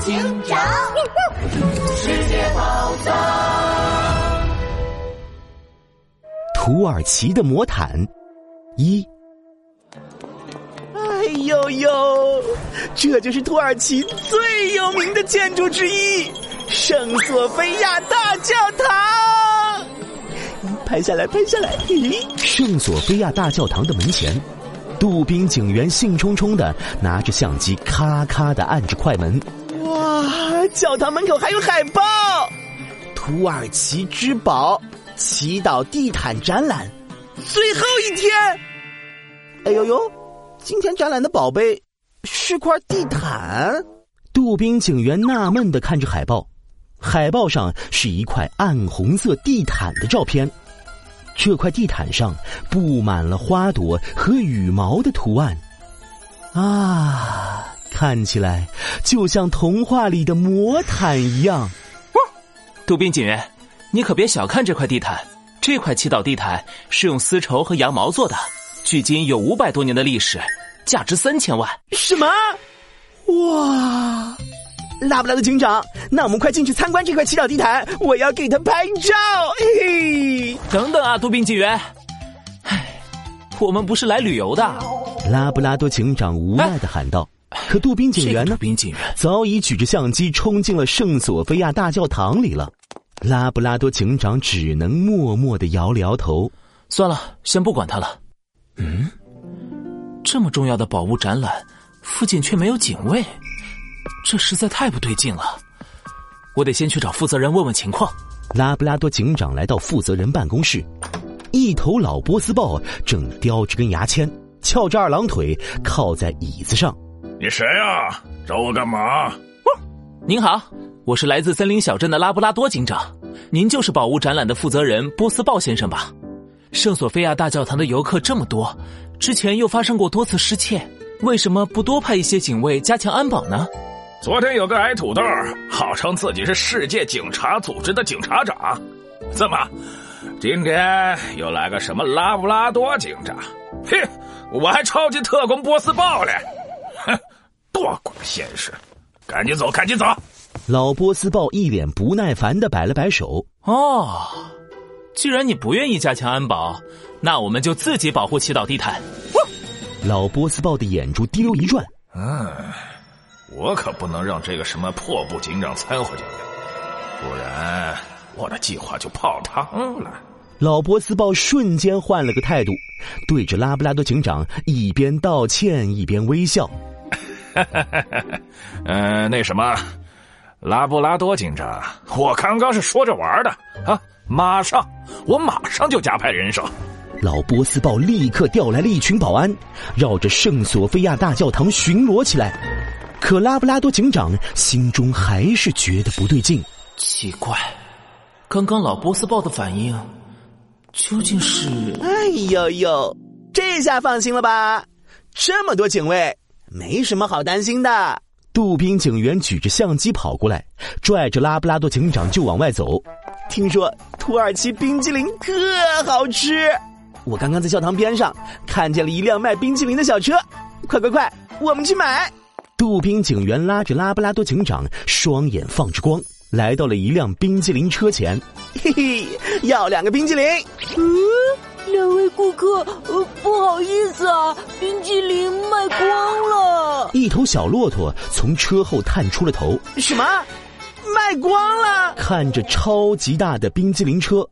警长，世界宝藏，土耳其的魔毯一。哎呦呦，这就是土耳其最有名的建筑之一——圣索菲亚大教堂。拍下来，拍下来！咦，圣索菲亚大教堂的门前。杜宾警员兴冲冲的拿着相机，咔咔的按着快门。教堂门口还有海报，土耳其之宝——祈祷地毯展览，最后一天。哎呦呦！今天展览的宝贝是块地毯。杜宾警员纳闷的看着海报，海报上是一块暗红色地毯的照片。这块地毯上布满了花朵和羽毛的图案，啊，看起来就像童话里的魔毯一样。杜宾警员，你可别小看这块地毯，这块祈祷地毯是用丝绸和羊毛做的，距今有五百多年的历史，价值三千万。什么？哇！拉布拉多警长，那我们快进去参观这块祈祷地毯，我要给他拍照。嘿嘿，等等啊，杜宾警员，唉，我们不是来旅游的。拉布拉多警长无奈的喊道。可杜宾警员呢？杜宾警员早已举着相机冲进了圣索菲亚大教堂里了。拉布拉多警长只能默默的摇了摇头。算了，先不管他了。嗯，这么重要的宝物展览，附近却没有警卫。这实在太不对劲了，我得先去找负责人问问情况。拉布拉多警长来到负责人办公室，一头老波斯豹正叼着根牙签，翘着二郎腿靠在椅子上。你谁啊？找我干嘛？您好，我是来自森林小镇的拉布拉多警长。您就是宝物展览的负责人波斯豹先生吧？圣索菲亚大教堂的游客这么多，之前又发生过多次失窃，为什么不多派一些警卫加强安保呢？昨天有个矮土豆，号称自己是世界警察组织的警察长，怎么，今天又来个什么拉布拉多警长？嘿，我还超级特工波斯豹嘞！哼，多管闲事，赶紧走，赶紧走！老波斯豹一脸不耐烦的摆了摆手。哦，既然你不愿意加强安保，那我们就自己保护祈祷地毯。老波斯豹的眼珠滴溜一转，嗯。我可不能让这个什么破布警长掺和进来，不然我的计划就泡汤了。老波斯豹瞬间换了个态度，对着拉布拉多警长一边道歉一边微笑。嗯，那什么，拉布拉多警长，我刚刚是说着玩的啊！马上，我马上就加派人手。老波斯豹立刻调来了一群保安，绕着圣索菲亚大教堂巡逻起来。可拉布拉多警长心中还是觉得不对劲，奇怪，刚刚老波斯豹的反应究竟是……哎呦呦，这下放心了吧？这么多警卫，没什么好担心的。杜宾警员举着相机跑过来，拽着拉布拉多警长就往外走。听说土耳其冰激凌特好吃，我刚刚在教堂边上看见了一辆卖冰激凌的小车，快快快，我们去买！杜宾警员拉着拉布拉多警长，双眼放着光，来到了一辆冰激凌车前。嘿嘿，要两个冰激凌。嗯，两位顾客，呃，不好意思啊，冰激凌卖光了。一头小骆驼从车后探出了头。什么？卖光了？看着超级大的冰激凌车，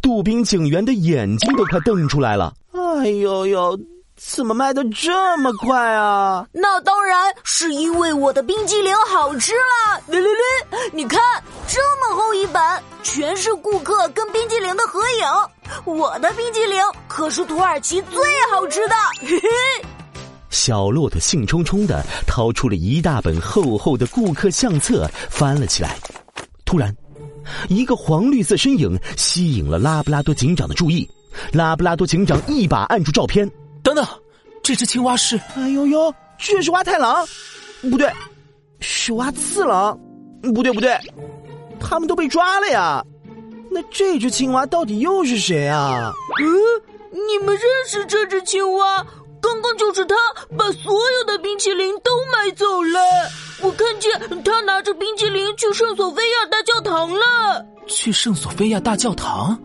杜宾警员的眼睛都快瞪出来了。哎呦呦！怎么卖的这么快啊？那当然是因为我的冰激凌好吃了。略略略，你看这么厚一本，全是顾客跟冰激凌的合影。我的冰激凌可是土耳其最好吃的。嘿嘿。小骆驼兴冲冲的掏出了一大本厚厚的顾客相册，翻了起来。突然，一个黄绿色身影吸引了拉布拉多警长的注意。拉布拉多警长一把按住照片。等等，这只青蛙是……哎呦呦，这是蛙太郎，不对，是蛙次郎，不对不对，他们都被抓了呀！那这只青蛙到底又是谁啊？嗯，你们认识这只青蛙？刚刚就是他把所有的冰淇淋都买走了，我看见他拿着冰淇淋去圣索菲亚大教堂了。去圣索菲亚大教堂？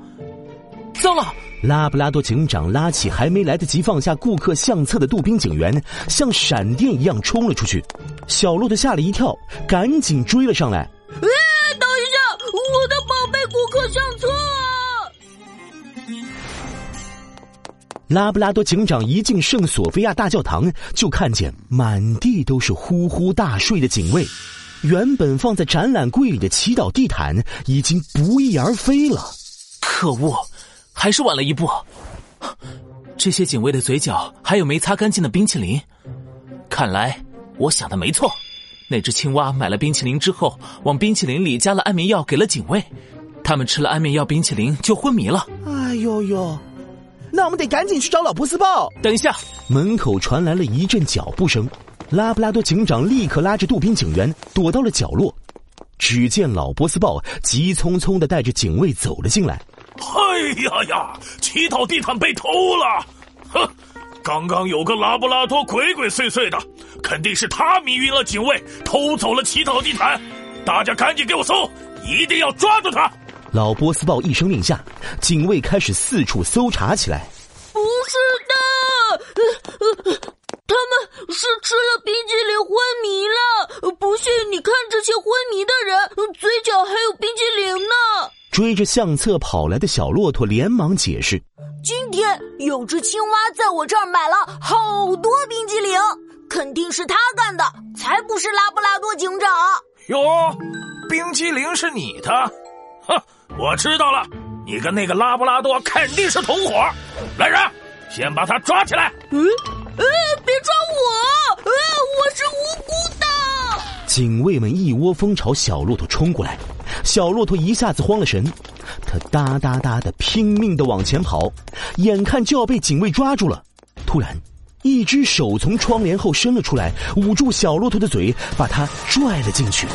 糟了！拉布拉多警长拉起还没来得及放下顾客相册的杜宾警员，像闪电一样冲了出去。小骆驼吓了一跳，赶紧追了上来。拉布拉多警长一进圣索菲亚大教堂，就看见满地都是呼呼大睡的警卫。原本放在展览柜里的祈祷地毯已经不翼而飞了。可恶，还是晚了一步。这些警卫的嘴角还有没擦干净的冰淇淋。看来我想的没错，那只青蛙买了冰淇淋之后，往冰淇淋里加了安眠药给了警卫，他们吃了安眠药冰淇淋就昏迷了。哎呦呦！那我们得赶紧去找老波斯豹。等一下，门口传来了一阵脚步声，拉布拉多警长立刻拉着杜宾警员躲到了角落。只见老波斯豹急匆匆的带着警卫走了进来。哎呀呀！祈祷地毯被偷了！哼，刚刚有个拉布拉多鬼鬼祟祟的，肯定是他迷晕了警卫，偷走了祈祷地毯。大家赶紧给我搜，一定要抓住他！老波斯豹一声令下，警卫开始四处搜查起来。不是的，呃呃他们是吃了冰淇淋昏迷了。不信你看这些昏迷的人，嘴角还有冰激凌呢。追着相册跑来的小骆驼连忙解释：“今天有只青蛙在我这儿买了好多冰激凌，肯定是他干的，才不是拉布拉多警长。”哟，冰激凌是你的？哼！我知道了，你跟那个拉布拉多肯定是同伙。来人，先把他抓起来！嗯，呃，别抓我！呃，我是无辜的。警卫们一窝蜂朝小骆驼冲过来，小骆驼一下子慌了神，他哒哒哒的拼命的往前跑，眼看就要被警卫抓住了。突然，一只手从窗帘后伸了出来，捂住小骆驼的嘴，把他拽了进去。